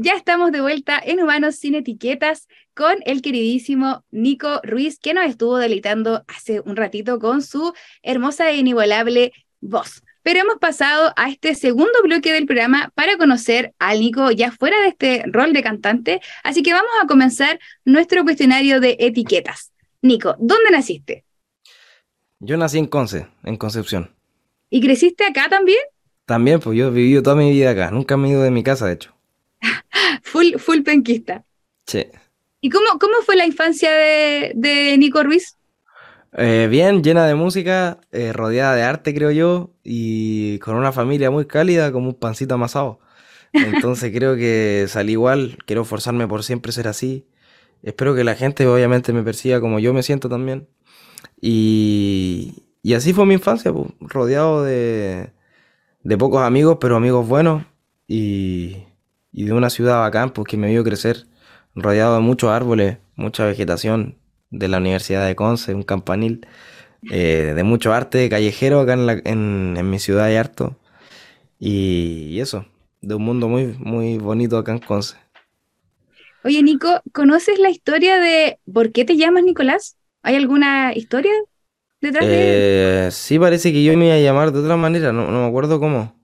Ya estamos de vuelta en Humanos sin Etiquetas con el queridísimo Nico Ruiz, que nos estuvo deleitando hace un ratito con su hermosa e inigualable voz. Pero hemos pasado a este segundo bloque del programa para conocer al Nico ya fuera de este rol de cantante, así que vamos a comenzar nuestro cuestionario de etiquetas. Nico, ¿dónde naciste? Yo nací en Conce, en Concepción. ¿Y creciste acá también? También, pues yo he vivido toda mi vida acá, nunca me he ido de mi casa, de hecho. Full, full penquista. Sí. ¿Y cómo, cómo fue la infancia de, Nico Ruiz? Eh, bien, llena de música, eh, rodeada de arte, creo yo, y con una familia muy cálida, como un pancito amasado. Entonces creo que salí igual, quiero forzarme por siempre ser así. Espero que la gente obviamente me persiga como yo me siento también. Y, y así fue mi infancia, pues, rodeado de, de pocos amigos, pero amigos buenos. Y, y de una ciudad bacán, pues que me vio crecer, rodeado de muchos árboles, mucha vegetación, de la Universidad de Conce, un campanil, eh, de mucho arte callejero acá en, en, mi ciudad de harto. Y, eso, de un mundo muy, muy bonito acá en Conce. Oye, Nico, ¿conoces la historia de por qué te llamas Nicolás? ¿Hay alguna historia detrás de? Eh, sí, parece que yo me iba a llamar de otra manera, no, no me acuerdo cómo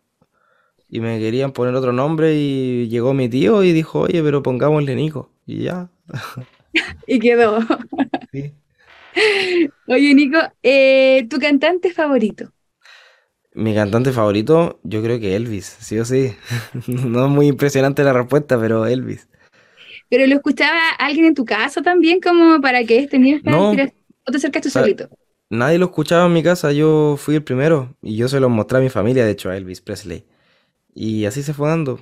y me querían poner otro nombre y llegó mi tío y dijo, oye, pero pongámosle Nico. Y ya. y quedó. Oye, Nico, eh, ¿tu cantante favorito? Mi cantante favorito, yo creo que Elvis, sí o sí. no es muy impresionante la respuesta, pero Elvis. ¿Pero lo escuchaba alguien en tu casa también, como para que este niño no, o te acercaste solito? Nadie lo escuchaba en mi casa, yo fui el primero y yo se lo mostré a mi familia, de hecho, a Elvis Presley. Y así se fue dando.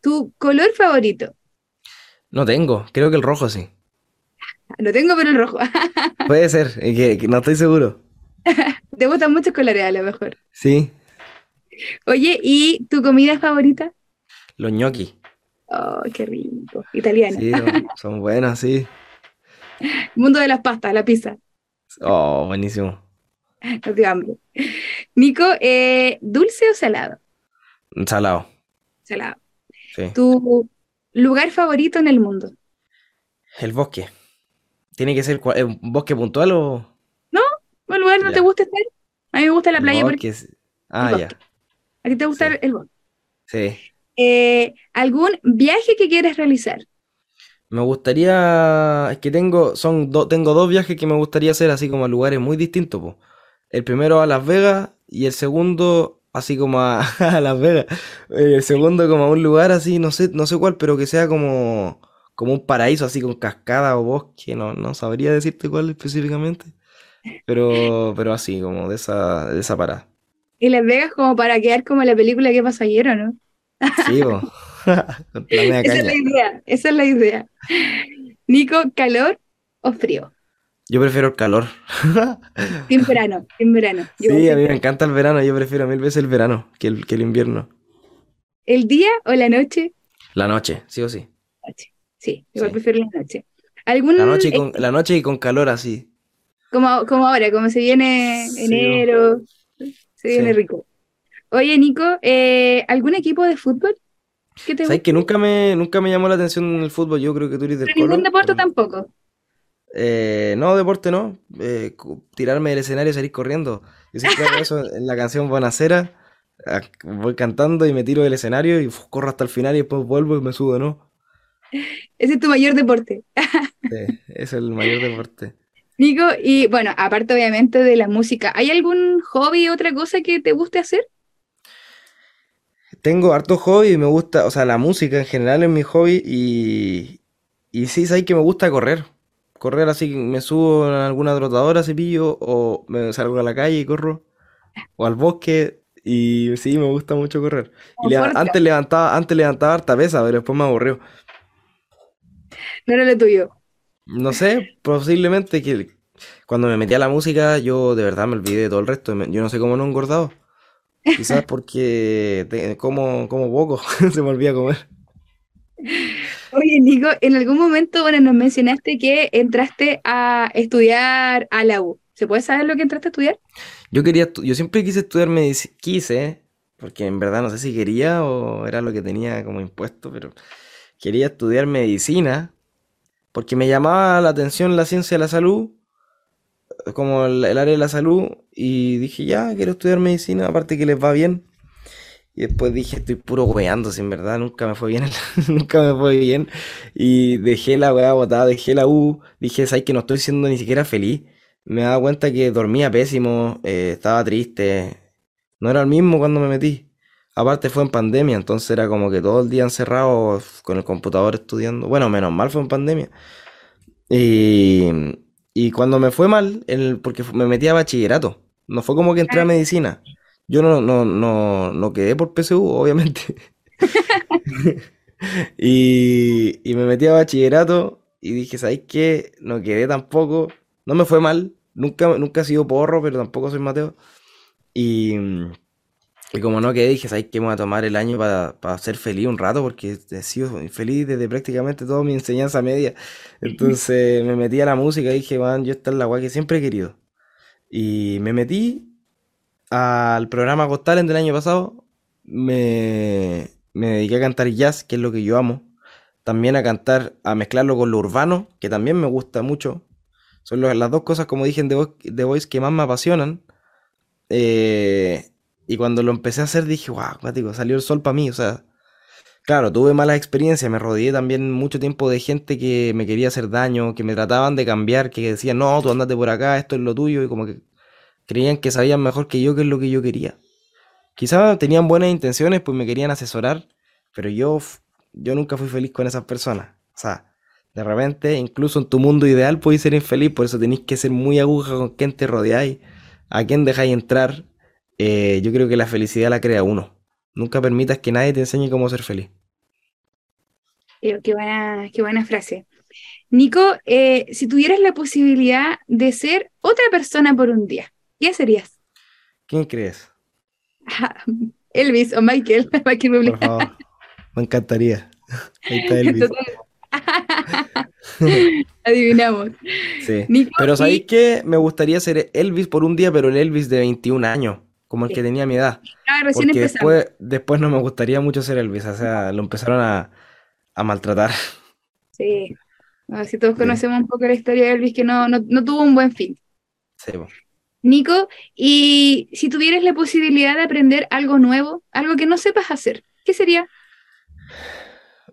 ¿Tu color favorito? No tengo, creo que el rojo sí. Lo tengo, pero el rojo. Puede ser, que, no estoy seguro. ¿Te gustan muchos colores a lo mejor? Sí. Oye, ¿y tu comida favorita? Los ñoqui. Oh, qué rico. Italiana. Sí, son buenas, sí. Mundo de las pastas, la pizza. Oh, buenísimo. No te hambre. Nico, eh, ¿dulce o salado? Salado. Salado. Sí. ¿Tu lugar favorito en el mundo? El bosque. ¿Tiene que ser un bosque puntual o...? No, un lugar no te gusta estar. A mí me gusta la playa. Porque... Ah, ya. ¿A ti te gusta el bosque? Sí. Eh, ¿Algún viaje que quieres realizar? Me gustaría, es que tengo, son tengo dos viajes que me gustaría hacer así como a lugares muy distintos. Po. El primero a Las Vegas y el segundo así como a, Las Vegas. El segundo como a un lugar así, no sé, no sé cuál, pero que sea como, como un paraíso así con cascada o bosque, no, no sabría decirte cuál específicamente. Pero, pero así, como de esa, de esa parada. Y Las Vegas como para quedar como la película que pasó ayer, no? Sí, esa es la idea, esa es la idea. Nico, ¿calor o frío? Yo prefiero el calor. En verano, en verano. sí, a mí me encanta el verano, yo prefiero mil veces el verano que el, que el invierno. ¿El día o la noche? La noche, sí o sí. Sí, igual prefiero la noche. ¿Algún, la, noche y con, la noche y con calor así. Como, como ahora, como se viene enero, se viene rico. Oye, Nico, eh, ¿algún equipo de fútbol? Que te ¿Sabes que nunca me, nunca me llamó la atención el fútbol? Yo creo que tú eres del Ningún deporte tampoco. Eh, no, deporte no. Eh, tirarme del escenario y salir corriendo. Yo siempre hago eso en la canción Bonacera. Voy cantando y me tiro del escenario y corro hasta el final y después vuelvo y me subo, ¿no? Ese es tu mayor deporte. sí, es el mayor deporte. Nico, y bueno, aparte obviamente de la música, ¿hay algún hobby, otra cosa que te guste hacer? Tengo harto hobby y me gusta, o sea, la música en general es mi hobby y, y sí, sabes que me gusta correr correr así, me subo en alguna trotadora, cepillo, o me salgo a la calle y corro, o al bosque, y sí, me gusta mucho correr. Y antes levantaba, antes levantaba harta pesa, pero después me aburrió. No era lo tuyo. No sé, posiblemente que cuando me metí a la música, yo de verdad me olvidé de todo el resto. Yo no sé cómo no he engordado. Quizás porque como, como poco, se me olvida comer. Oye, Nico, en algún momento, bueno, nos mencionaste que entraste a estudiar a la U. ¿Se puede saber lo que entraste a estudiar? Yo quería, yo siempre quise estudiar medicina, quise, porque en verdad no sé si quería o era lo que tenía como impuesto, pero quería estudiar medicina porque me llamaba la atención la ciencia de la salud, como el, área de la salud, y dije, ya, quiero estudiar medicina, aparte que les va bien. Y después dije, estoy puro weando, sin verdad, nunca me fue bien, nunca me fue bien. Y dejé la weá botada, dejé la U, dije, sabes que no estoy siendo ni siquiera feliz. Me daba cuenta que dormía pésimo, eh, estaba triste, no era el mismo cuando me metí. Aparte fue en pandemia, entonces era como que todo el día encerrado con el computador estudiando. Bueno, menos mal fue en pandemia. Y, y cuando me fue mal, el, porque me metí a bachillerato, no fue como que entré a medicina. Yo no, no, no, no quedé por PSU, obviamente. y, y me metí a bachillerato y dije, ¿sabes qué? No quedé tampoco. No me fue mal. Nunca, nunca he sido porro, pero tampoco soy Mateo. Y, y como no quedé, dije, ¿sabes qué? Me voy a tomar el año para ser feliz un rato, porque he sido feliz desde prácticamente toda mi enseñanza media. Entonces me metí a la música y dije, man, yo esta es la guay que siempre he querido. Y me metí al programa Got del año pasado. Me, me dediqué a cantar jazz, que es lo que yo amo. También a cantar, a mezclarlo con lo urbano, que también me gusta mucho. Son las dos cosas, como dije en The Voice, que más me apasionan. Eh, y cuando lo empecé a hacer dije, wow, digo, salió el sol para mí. O sea, claro, tuve malas experiencias, me rodeé también mucho tiempo de gente que me quería hacer daño, que me trataban de cambiar, que decían, no, tú andate por acá, esto es lo tuyo, y como que creían que sabían mejor que yo qué es lo que yo quería. Quizás tenían buenas intenciones, pues me querían asesorar, pero yo, yo nunca fui feliz con esas personas. O sea, de repente, incluso en tu mundo ideal puedes ser infeliz, por eso tenéis que ser muy aguja con quien te rodeáis, a quién dejáis entrar eh, yo creo que la felicidad la crea uno. Nunca permitas que nadie te enseñe cómo ser feliz. Eh, qué, buena, qué buena frase. Nico, eh, si tuvieras la posibilidad de ser otra persona por un día, ¿qué serías? ¿Quién crees? Elvis o Michael. Michael Me encantaría. Ahí está Elvis. Adivinamos. Sí. pero ¿sabéis qué? Me gustaría ser Elvis por un día, pero el Elvis de 21 años como el que tenía mi edad. Ah, recién Porque después, después no me gustaría mucho ser Elvis, o sea, lo empezaron a, maltratar. Sí, si todos conocemos un poco la historia de Elvis, que no, tuvo un buen fin. Sí. Nico, y si tuvieras la posibilidad de aprender algo nuevo, algo que no sepas hacer, ¿qué sería?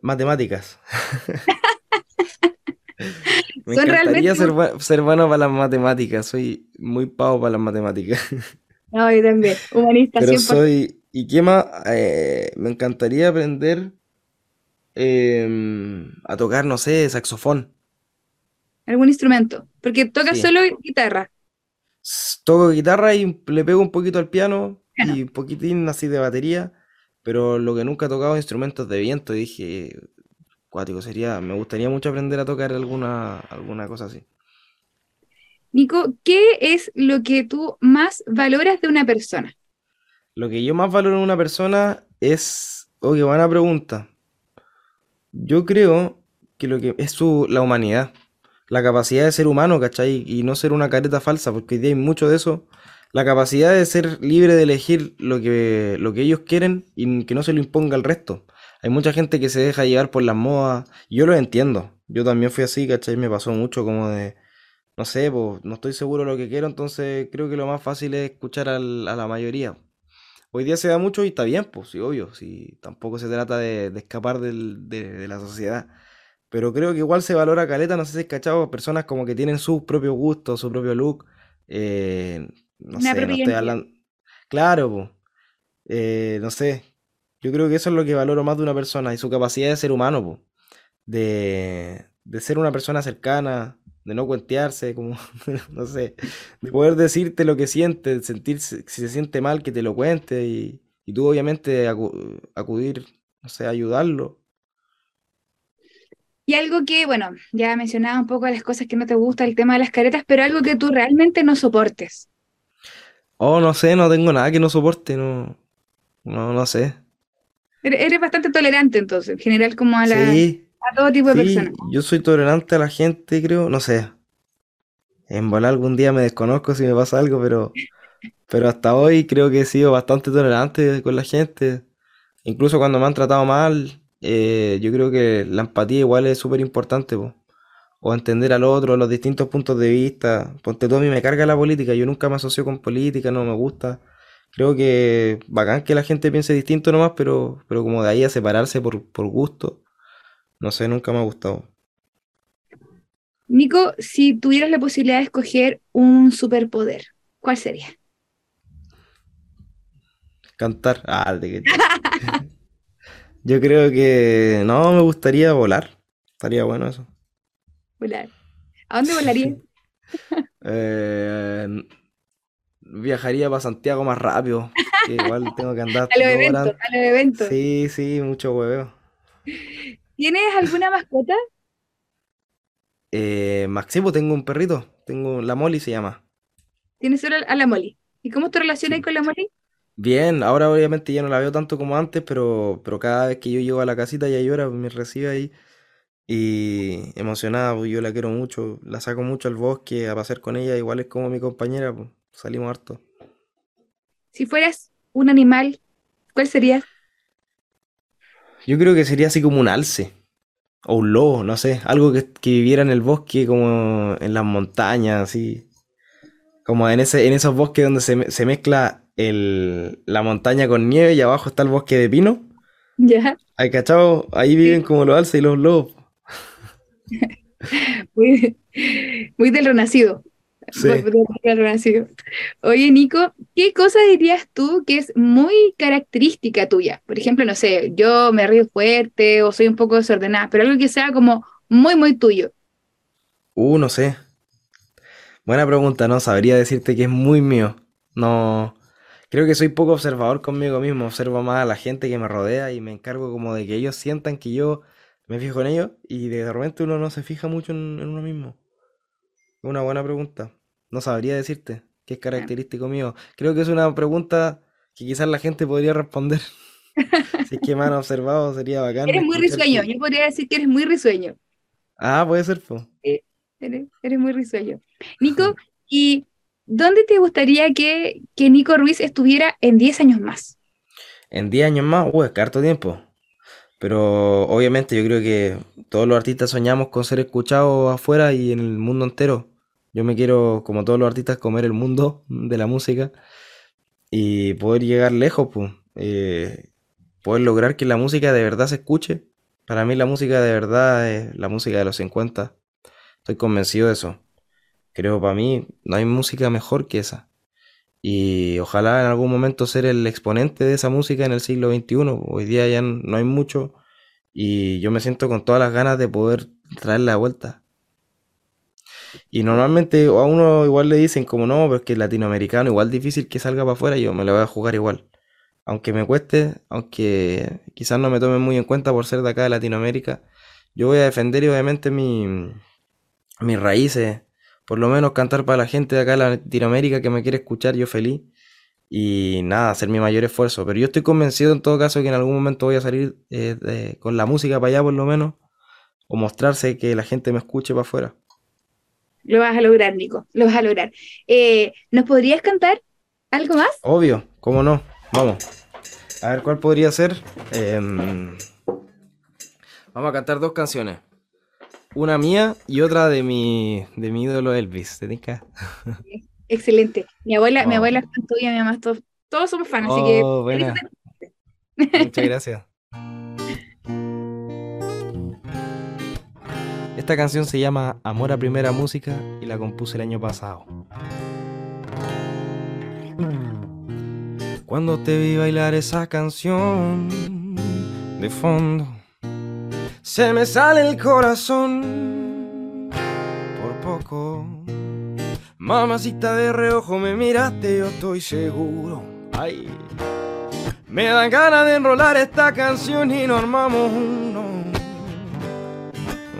Matemáticas. Me encantaría ser, ser, bueno para las matemáticas, soy muy pavo para las matemáticas. No, yo también, humanista Pero soy, ¿y qué más? Eh, me encantaría aprender em, a tocar, no sé, saxofón. ¿Algún instrumento? Porque tocas solo guitarra. Toco guitarra y le pego un poquito al piano y un poquitín así de batería, pero lo que nunca he tocado instrumentos de viento. Y dije, cuático, sería, me gustaría mucho aprender a tocar alguna, alguna cosa así. Nico, ¿qué es lo que tú más valoras de una persona? Lo que yo más valoro de una persona es. Oh, qué buena pregunta. Yo creo que lo que es su, la humanidad, la capacidad de ser humano, ¿cachai? Y no ser una careta falsa, porque hoy día hay mucho de eso. La capacidad de ser libre de elegir lo que, lo que ellos quieren y que no se lo imponga al resto. Hay mucha gente que se deja llevar por las modas. Yo lo entiendo. Yo también fui así, ¿cachai? Me pasó mucho como de no sé, pues no estoy seguro de lo que quiero, entonces creo que lo más fácil es escuchar a la mayoría. Hoy día se da mucho y está bien, pues sí, obvio, si tampoco se trata de, escapar de, la sociedad. Pero creo que igual se valora caleta, no sé si es cachado, personas como que tienen su propio gusto, su propio look. Eh, no sé, no estoy hablando. Claro, pues. no sé. Yo creo que eso es lo que valoro más de una persona y su capacidad de ser humano, pues. De, de ser una persona cercana, de no cuentearse, como, no sé, de poder decirte lo que siente, sentirse, si se siente mal, que te lo cuente y, tú obviamente acudir, no sé, ayudarlo. Y algo que, bueno, ya mencionaba un poco las cosas que no te gusta, el tema de las caretas, pero algo que tú realmente no soportes. Oh, no sé, no tengo nada que no soporte, no, no, no sé. Eres bastante tolerante entonces, en general como a la... Sí, a todo tipo de personas. Yo soy tolerante a la gente, creo, no sé. En volar algún día me desconozco si me pasa algo, pero, pero hasta hoy creo que he sido bastante tolerante con la gente. Incluso cuando me han tratado mal, eh, yo creo que la empatía igual es súper importante, o entender al otro, los distintos puntos de vista. Ponte todo a mí me carga la política, yo nunca me asocio con política, no me gusta. Creo que bacán que la gente piense distinto nomás, pero, pero como de ahí a separarse por, por gusto, no sé, nunca me ha gustado. Nico, si tuvieras la posibilidad de escoger un superpoder, ¿cuál sería? Cantar. Ah, de Yo creo que no, me gustaría volar. Estaría bueno eso. Volar. ¿A dónde volaría? Eh, viajaría para Santiago más rápido. Que igual tengo que andar. a los eventos, a los eventos. Sí, sí, mucho hueveo. ¿Tienes alguna mascota? Eh, Maximo, tengo un perrito. Tengo la Molly se llama. ¿Tienes solo a la Molly? ¿Y cómo te relacionas con la Molly? Bien, ahora obviamente ya no la veo tanto como antes, pero, pero cada vez que yo llego a la casita ya llora, me recibe ahí y emocionada, pues yo la quiero mucho, la saco mucho al bosque a pasear con ella, igual es como mi compañera, pues salimos harto. Si fueras un animal, ¿cuál serías? Yo creo que sería así como un alce, o un lobo, no sé, algo que, que viviera en el bosque, como en las montañas, así, como en, ese, en esos bosques donde se, se mezcla el, la montaña con nieve y abajo está el bosque de pino. Ya. Hay cachado, ahí viven como los alces y los lobos. muy, muy del renacido. Sí. Muy del renacido. Oye, Nico, ¿qué cosa dirías tú que es muy característica tuya? Por ejemplo, no sé, yo me río fuerte o soy un poco desordenada, pero algo que sea como muy, muy tuyo. Uh, no sé. Buena pregunta, no sabría decirte que es muy mío. No, creo que soy poco observador conmigo mismo, observo más a la gente que me rodea y me encargo como de que ellos sientan que yo me fijo en ellos y de repente uno no se fija mucho en, en uno mismo. Una buena pregunta. No sabría decirte qué es característico mío. Creo que es una pregunta que quizás la gente podría responder. si es que me han observado, sería bacán. Eres muy risueño, su- yo podría decir que eres muy risueño. Ah, puede ser, po. Eres, eres muy risueño. Nico, ¿y dónde te gustaría que, que Nico Ruiz estuviera en 10 años más? En 10 años más, uh, es harto tiempo. Pero obviamente yo creo que todos los artistas soñamos con ser escuchados afuera y en el mundo entero. Yo me quiero, como todos los artistas, comer el mundo de la música y poder llegar lejos, pues. Eh, poder lograr que la música de verdad se escuche. Para mí la música de verdad es la música de los 50. Estoy convencido de eso. Creo para mí no hay música mejor que esa. Y ojalá en algún momento ser el exponente de esa música en el siglo XXI. Hoy día ya no hay mucho y yo me siento con todas las ganas de poder traerla de vuelta. Y normalmente a uno igual le dicen como no, pero es que es latinoamericano, igual difícil que salga para afuera, yo me lo voy a jugar igual. Aunque me cueste, aunque quizás no me tomen muy en cuenta por ser de acá de Latinoamérica, yo voy a defender y obviamente mi, mis raíces, por lo menos cantar para la gente de acá de Latinoamérica que me quiere escuchar, yo feliz. Y nada, hacer mi mayor esfuerzo. Pero yo estoy convencido en todo caso que en algún momento voy a salir eh, de- con la música para allá por lo menos. O mostrarse que la gente me escuche para afuera. Lo vas a lograr, Nico, lo vas a lograr. Eh, ¿nos podrías cantar algo más? Obvio, ¿cómo no? Vamos. A ver, ¿cuál podría ser? Em, vamos a cantar dos canciones. Una mía y otra de mi, de mi ídolo Elvis. ¿Te tinca? Excelente. Mi abuela, mi Oh. abuela es fan tuya, mi mamá, todos, todos somos fans, así que Oh, buena. Muchas gracias. Esta canción se llama Amor a Primera Música y la compuse el año pasado. Cuando te vi bailar esa canción de fondo, se me sale el corazón por poco. Mamacita de reojo me miraste, yo estoy seguro. Ay, me dan ganas de enrolar esta canción y nos armamos uno.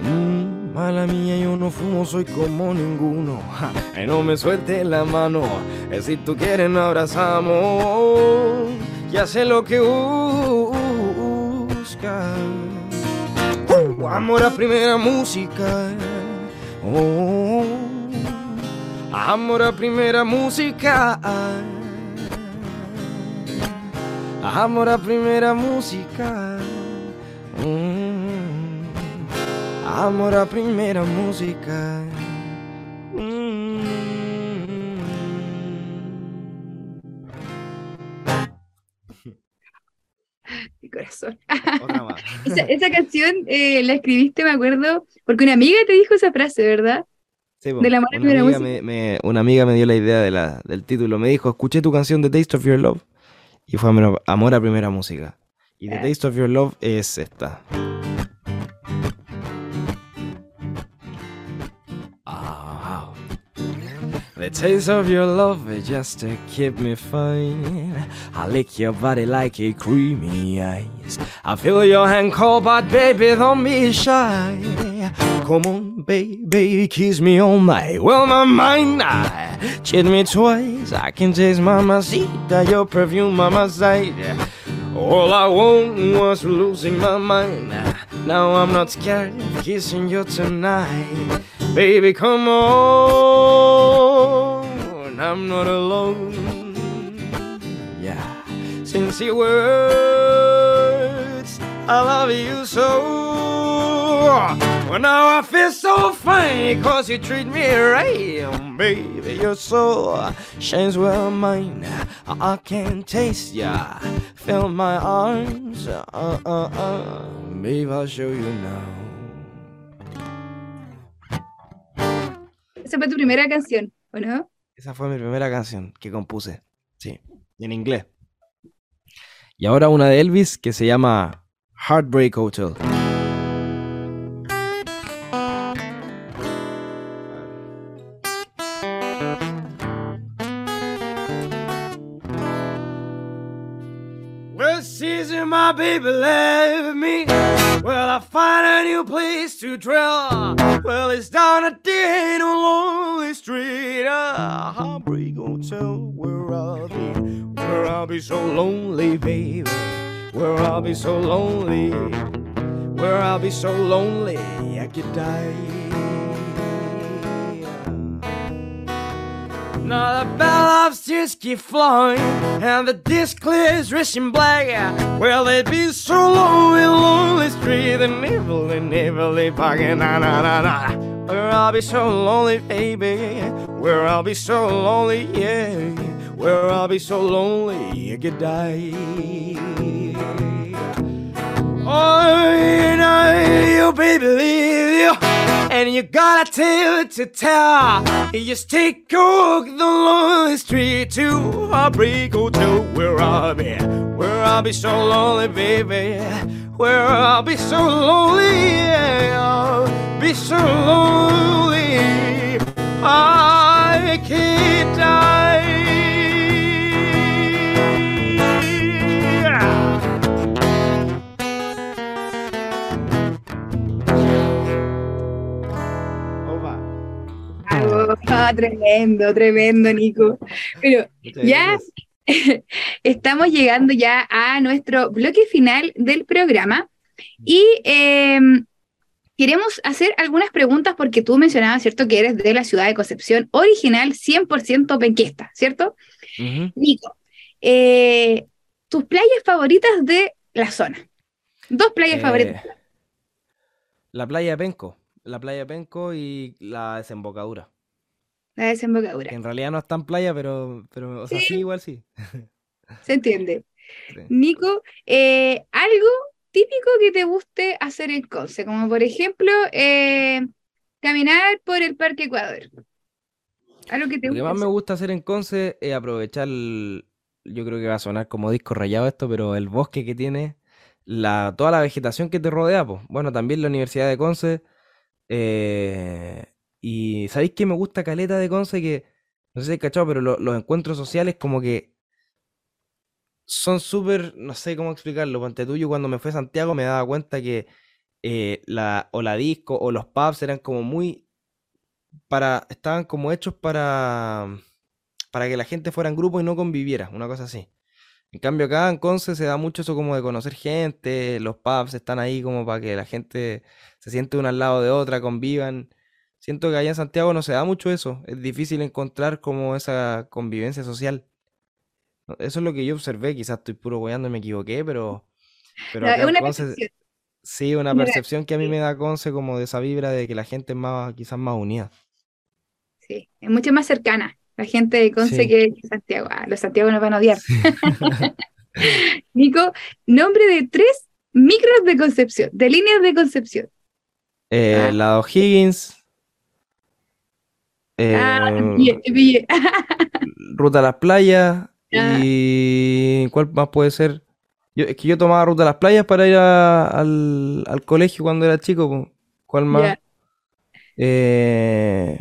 Mm, mala mía, yo no fumo, soy como ninguno. Ja, ay, no me sueltes la mano. si tú quieres, nos abrazamos. Y hace lo que buscas. Amor a primeira oh, música. Amor a primeira música. Mm. Amor a primeira música. Amor a primeira música. Corazón. Otra más. Esa, esa canción eh, la escribiste, me acuerdo, porque una amiga te dijo esa frase, ¿verdad? Sí, po. Del amor a Una amiga música. me, me- una amiga me dio la idea de la, del título. Me dijo, escuché tu canción The Taste of Your Love. Y fue Amor a Primera Música. Y The. Taste of Your Love es esta. The taste of your love is just to keep me fine. I lick your body like a creamy ice. I feel your hand cold, but baby, don't be shy. Come on, baby, kiss me all night. Well, my mind, I cheat me twice. I can taste mamacita, your perfume, mama side. All I want was losing my mind. Now I'm not scared of kissing you tonight. Baby, come on. I'm not alone. Yeah. Sincere words. I love you so. Well, now I feel so fine cause you treat me right. Baby, your soul shines well mine. I can taste ya. Feel my arms. Uh, uh, uh. Babe, I'll show you now. Esa fue tu primera canción, ¿o no? Esa fue mi primera canción que compuse. Sí, en inglés. Y ahora una de Elvis que se llama Heartbreak Hotel. Well, my baby me. Well, I find a new place to dwell. Well, it's down at the end lonely street. A heartbreak hotel where I'll be. Where I'll be so lonely, baby. Where I'll be so lonely. Where I'll be so lonely I could die. Now the bell of upstairs keep flowing, and the disc clears rushing black. Well, they'd be so lonely, lonely street, and never, never parking, na na na na. Where I'll be so lonely, baby. Where I'll be so lonely, yeah. Where I'll be so lonely, I could die. Oh, you know, you baby leave you, and you got a tale to tell. You stick cook the lonely street to a break hotel where I'll be, where I'll be so lonely, baby, where I'll be so lonely, yeah, I'll be so lonely, I can't die. Ah, tremendo, tremendo, Nico. Pero Muchas Ya. gracias. estamos llegando ya a nuestro bloque final del programa y em, queremos hacer algunas preguntas porque tú mencionabas, ¿cierto?, que eres de la ciudad de Concepción, original 100% penquista, ¿cierto? Nico, eh, tus playas favoritas de la zona. Dos playas Eh, favoritas. La playa de Penco. La playa de Penco y la desembocadura. La desembocadura. Que en realidad no es tan playa, pero, pero o sea, Sí. sí, igual sí. ¿Se entiende? Sí. Nico, eh, algo típico que te guste hacer en Conce, como por ejemplo eh, caminar por el Parque Ecuador. Algo que te Lo que más me gusta hacer en Conce es aprovechar, el- yo creo que va a sonar como disco rayado esto, pero el bosque que tiene, la, toda la vegetación que te rodea, pues. Bueno, también la Universidad de Conce. eh, y ¿sabéis qué me gusta caleta de Conce? Que, no sé si hay cachado, pero lo- los encuentros sociales como que son súper, no sé cómo explicarlo, ponte tuyo, cuando me fui a Santiago me daba cuenta que eh, la, o la disco o los pubs eran como muy para, estaban como hechos para, para que la gente fuera en grupo y no conviviera, una cosa así. En cambio acá en Conce se da mucho eso como de conocer gente, los pubs están ahí como para que la gente se siente una al lado de otra, convivan. Siento que allá en Santiago no se da mucho eso, es difícil encontrar como esa convivencia social. Eso es lo que yo observé, quizás estoy puro weando y me equivoqué, pero, pero No, una Conce, percepción. sí, una percepción que a mí me da Conce como de esa vibra de que la gente es más, quizás más unida. sí, es mucho más cercana la gente de Conce Sí, que Santiago. Ah, los Santiago nos van a odiar. sí. Nico, nombre de tres micros de Concepción, de líneas de Concepción. Eh, Ah, la O'Higgins, eh, te pillé. Ruta a las Playas Ah, y ¿cuál más puede ser? Yo, es que yo tomaba Ruta a las Playas para ir a- al, al colegio cuando era chico. ¿Cuál más? Eh,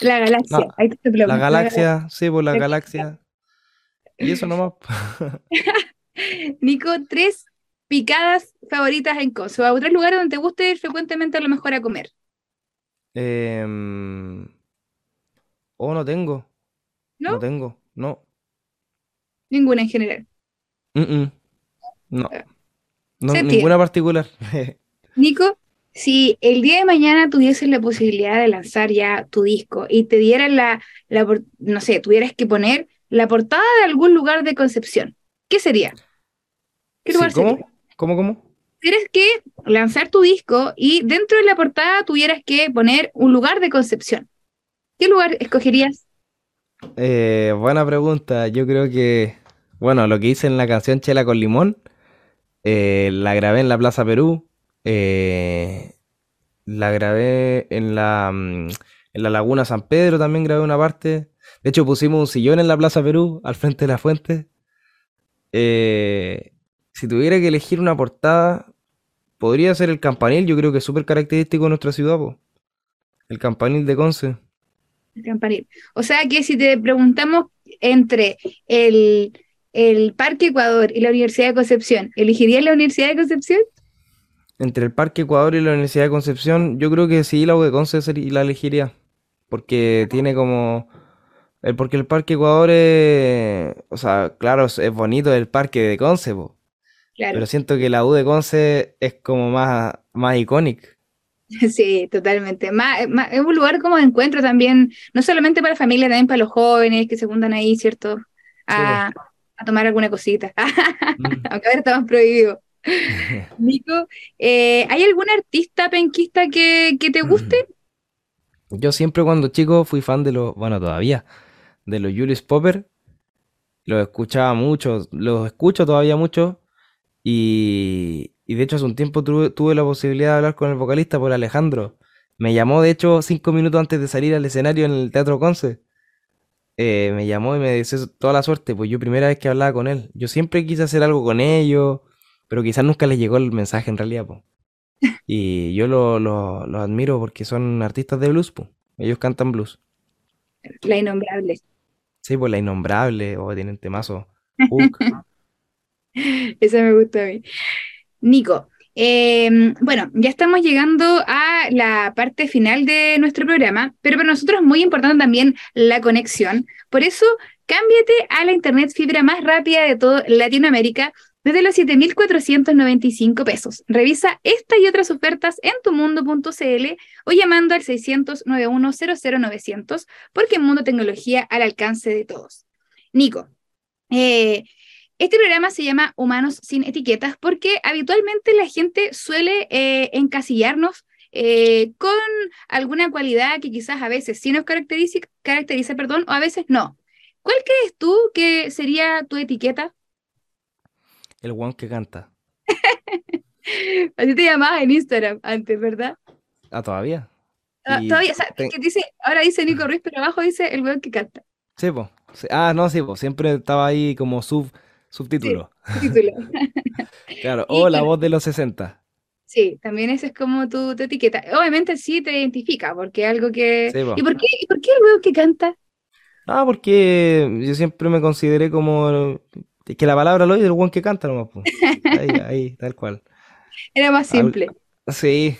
la galaxia, no, ahí te la galaxia. Galaxia, sí, por la Galaxia. Y eso nomás. Nico, tres picadas favoritas en Conce, o otros lugares donde te guste ir frecuentemente a lo mejor a comer, Em, oh, no tengo, no ¿no? tengo, no. Ninguna en general. Mm, mm, no, no, ninguna particular. Nico, si el día de mañana tuvieses la posibilidad de lanzar ya tu disco y te dieran la, la, no sé, tuvieras que poner la portada de algún lugar de Concepción, ¿qué sería? ¿Qué Sí, lugar sería? ¿cómo? ¿Cómo, cómo? Tienes que lanzar tu disco y dentro de la portada tuvieras que poner un lugar de Concepción. ¿Qué lugar escogerías? Eh, buena pregunta. Yo creo que, bueno, lo que hice en la canción Chela con Limón, eh, la grabé en la Plaza Perú, eh, la grabé en la, mm, en la Laguna San Pedro, también grabé una parte. De hecho, pusimos un sillón en la Plaza Perú, al frente de la fuente. Si tuviera que elegir una portada, podría ser el campanil, yo creo que es súper característico de nuestra ciudad, po. El campanil de Conce. Campanil. O sea que si te preguntamos entre el, el Parque Ecuador y la Universidad de Concepción, ¿elegirías la Universidad de Concepción? Entre el Parque Ecuador y la Universidad de Concepción, yo creo que sí, la U de Conce la elegiría. Porque tiene como... porque el Parque Ecuador es... O sea, claro, es, bonito el Parque de Conce, po, Claro, pero siento que la U de Conce es como más, más icónico. sí, totalmente. Más- es un lugar como de encuentro también, no solamente para familias, también para los jóvenes que se juntan ahí, ¿cierto? Sí. A, tomar alguna cosita. Mm. Aunque ahora está más prohibido. Nico, eh, ¿hay algún artista penquista que, que te guste? Yo siempre cuando chico fui fan de los... Bueno, todavía. De los Julius Popper. Los escuchaba mucho. Los escucho todavía mucho. Y, y de hecho hace un tiempo tuve, tuve la posibilidad de hablar con el vocalista por Alejandro. Me llamó de hecho cinco minutos antes de salir al escenario en el Teatro Conce. Eh, me llamó y me deseó toda la suerte, pues yo primera vez que hablaba con él. Yo siempre quise hacer algo con ellos, pero quizás nunca les llegó el mensaje en realidad, pues. Y yo lo, lo, lo admiro porque son artistas de blues, pues. Ellos cantan blues. La Innombrable. Sí, pues La Innombrable, o tienen temazo. Esa me gusta a mí. Nico, eh, bueno, ya estamos llegando a la parte final de nuestro programa, pero para nosotros es muy importante también la conexión. Por eso, cámbiate a la internet fibra más rápida de todo Latinoamérica desde los 7.495 pesos. Revisa esta y otras ofertas en tumundo.cl o llamando al 600 900 porque Mundo Tecnología al alcance de todos. Nico, eh, este programa se llama Humanos sin Etiquetas porque habitualmente la gente suele eh, encasillarnos eh, con alguna cualidad que quizás a veces sí nos caracteriza, caracteriza, perdón, o a veces no. ¿Cuál crees tú que sería tu etiqueta? El one que canta. Así te llamabas en Instagram antes, ¿verdad? Ah, todavía. Ah, todavía, o sea, te- que dice, ahora dice Nico Ruiz, pero abajo dice el weón que canta. Sí, pues. Ah, no, sí, pues. Siempre estaba ahí como sub, Sí, subtítulo. título. Claro. O la voz de los 60. Sí, también esa es como tu, tu etiqueta. Obviamente sí te identifica, porque algo que... Sí. ¿Y por qué, y por qué el weón que canta? Ah, porque yo siempre me consideré como es que la palabra lo oye del one que canta nomás, pues. Ahí, ahí, tal cual. Era más Al- simple. Sí,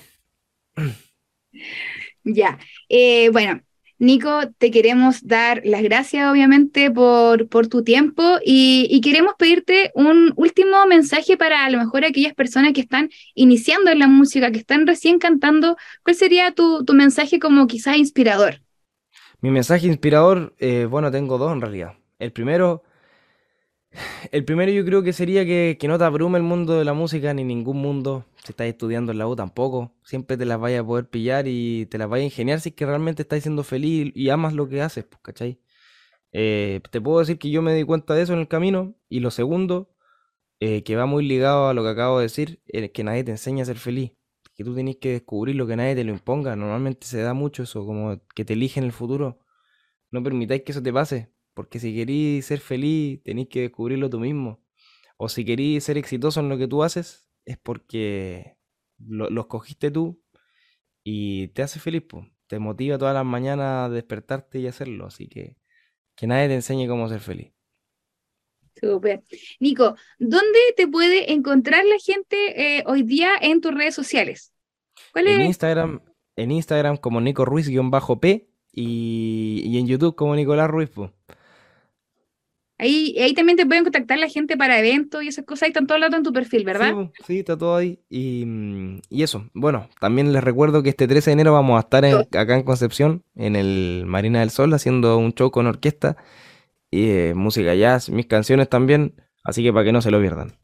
Ya. Eh, bueno, Nico, te queremos dar las gracias, obviamente, por, por tu tiempo y, queremos pedirte un último mensaje para a lo mejor aquellas personas que están iniciando en la música, que están recién cantando. ¿Cuál sería tu, tu mensaje como quizás inspirador? mi mensaje inspirador, eh, bueno, tengo dos en realidad. El primero, El primero yo creo que sería que, no te abrume el mundo de la música, ni ningún mundo. Si estás estudiando en la U tampoco. Siempre te las vayas a poder pillar y te las vayas a ingeniar si es que realmente estás siendo feliz y amas lo que haces, pues, ¿cachai? Eh, te puedo decir que yo me di cuenta de eso en el camino. Y lo segundo, eh, que va muy ligado a lo que acabo de decir, es que nadie te enseña a ser feliz. Que tú tenés que descubrir lo que nadie te lo imponga. Normalmente se da mucho eso, como que te eligen en el futuro. No permitáis que eso te pase. Porque si querís ser feliz, tenéis que descubrirlo tú mismo. O si querís ser exitoso en lo que tú haces, es porque lo, escogiste tú y te hace feliz, te motiva todas las mañanas a despertarte y hacerlo. Así que que nadie te enseñe cómo ser feliz. Super. Nico, ¿dónde te puede encontrar la gente eh, hoy día en tus redes sociales? ¿Cuál en Instagram, en Instagram como Nico Ruiz-P y, y, en YouTube como Nicolás Ruiz. Ahí, ahí también te pueden contactar la gente para eventos y esas cosas. Ahí están todos lados en tu perfil, ¿verdad? Sí, está todo ahí. Y, eso. Bueno, también les recuerdo que este 13 de enero vamos a estar acá en Concepción, en el Marina del Sol, haciendo un show con orquesta y eh, música jazz, mis canciones también. Así que para que no se lo pierdan.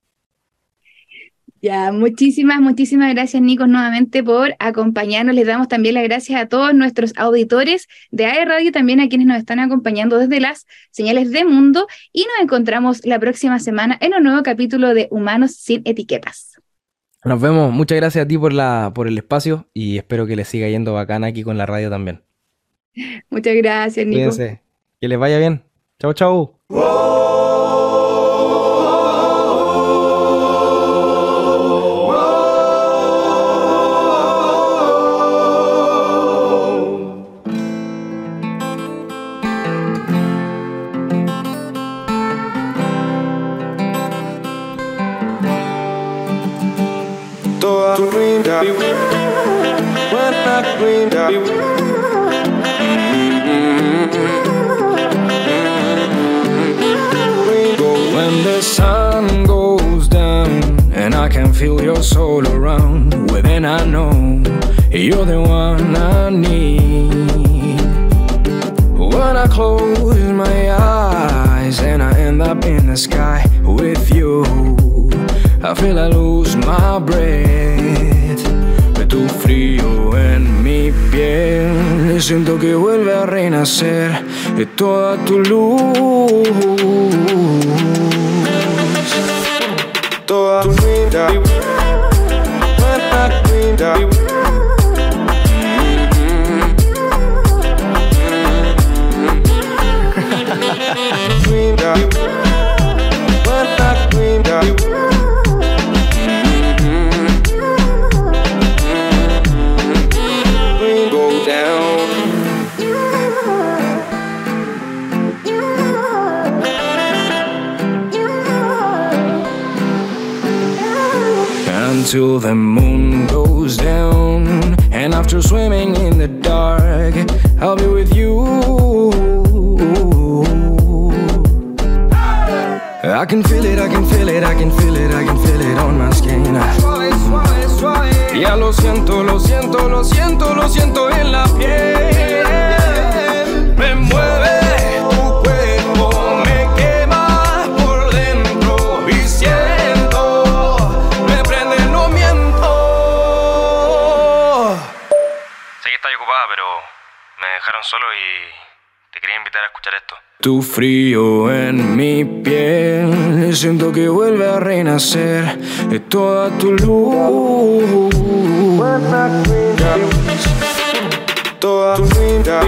Ya, muchísimas, muchísimas gracias, Nico, nuevamente por acompañarnos. Les damos también las gracias a todos nuestros auditores de AE Radio, también a quienes nos están acompañando desde las señales de mundo. Y nos encontramos la próxima semana en un nuevo capítulo de Humanos sin Etiquetas. Nos vemos. Muchas gracias a ti por, la, por el espacio y espero que les siga yendo bacán aquí con la radio también. Muchas gracias, Nico. Cuídense. Que les vaya bien. Chau, chau. I can feel your soul around, within I know you're the one I need. When I close my eyes and I end up in the sky with you, I feel I lose my breath. tu frío en mi piel. Siento que vuelve a renacer de toda tu luz. Toda until the moon goes down. And after swimming in the dark, I'll be with you. I can feel it, I can feel it, I can feel it, I can feel it on my skin. Ya lo siento, lo siento, lo siento, lo siento en la piel. Solo y te quería invitar a escuchar esto. Tu frío en mi piel, siento que vuelve a renacer de toda tu luz. Toda tu vida.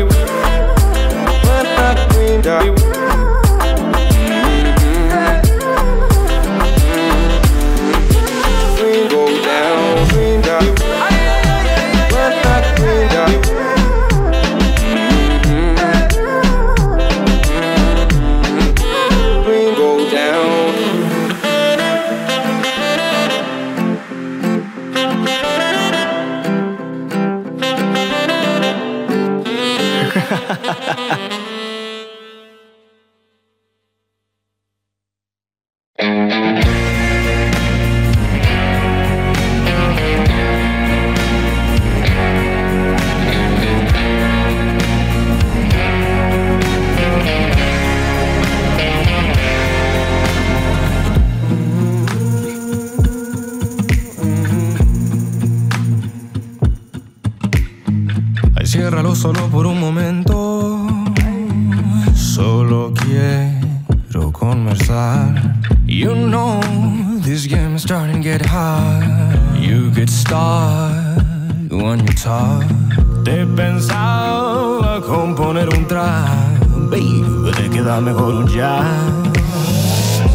Componer un track, baby, te queda mejor un jazz.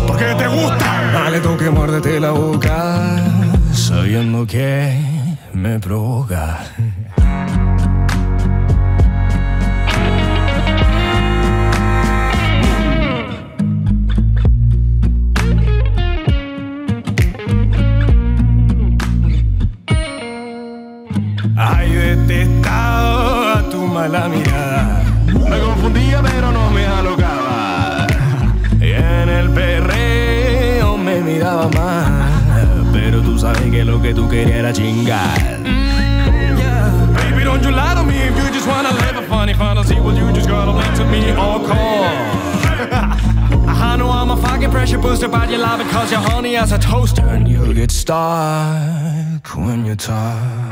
Porque te gusta. Dale toque, muérdete la boca, sabiendo que me provoca. Ay, que lo que tú querías era chingar. Mm, yeah. Baby, don't you lie to me if you just wanna live a funny fantasy. Well, you just gotta listen to me or call. I know I'm a fucking pressure booster, but you love it cause you're honey as a toaster. And you get stuck when you talk.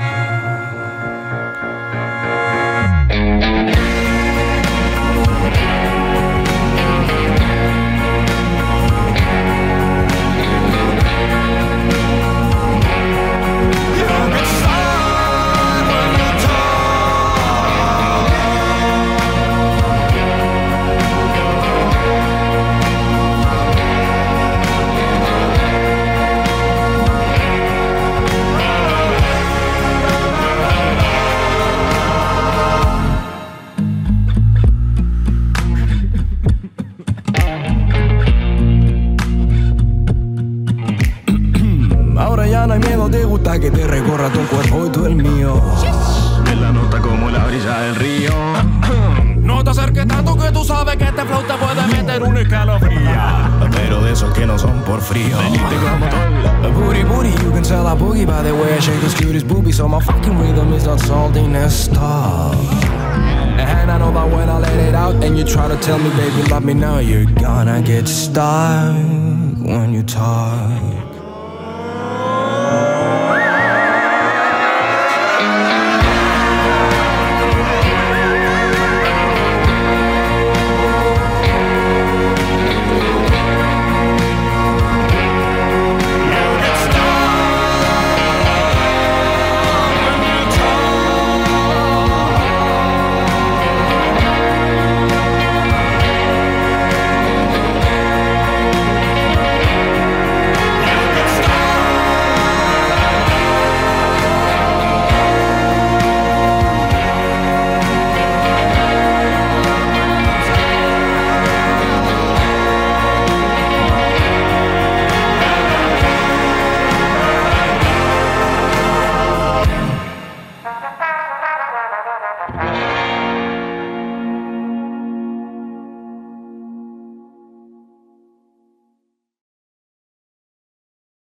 guitar.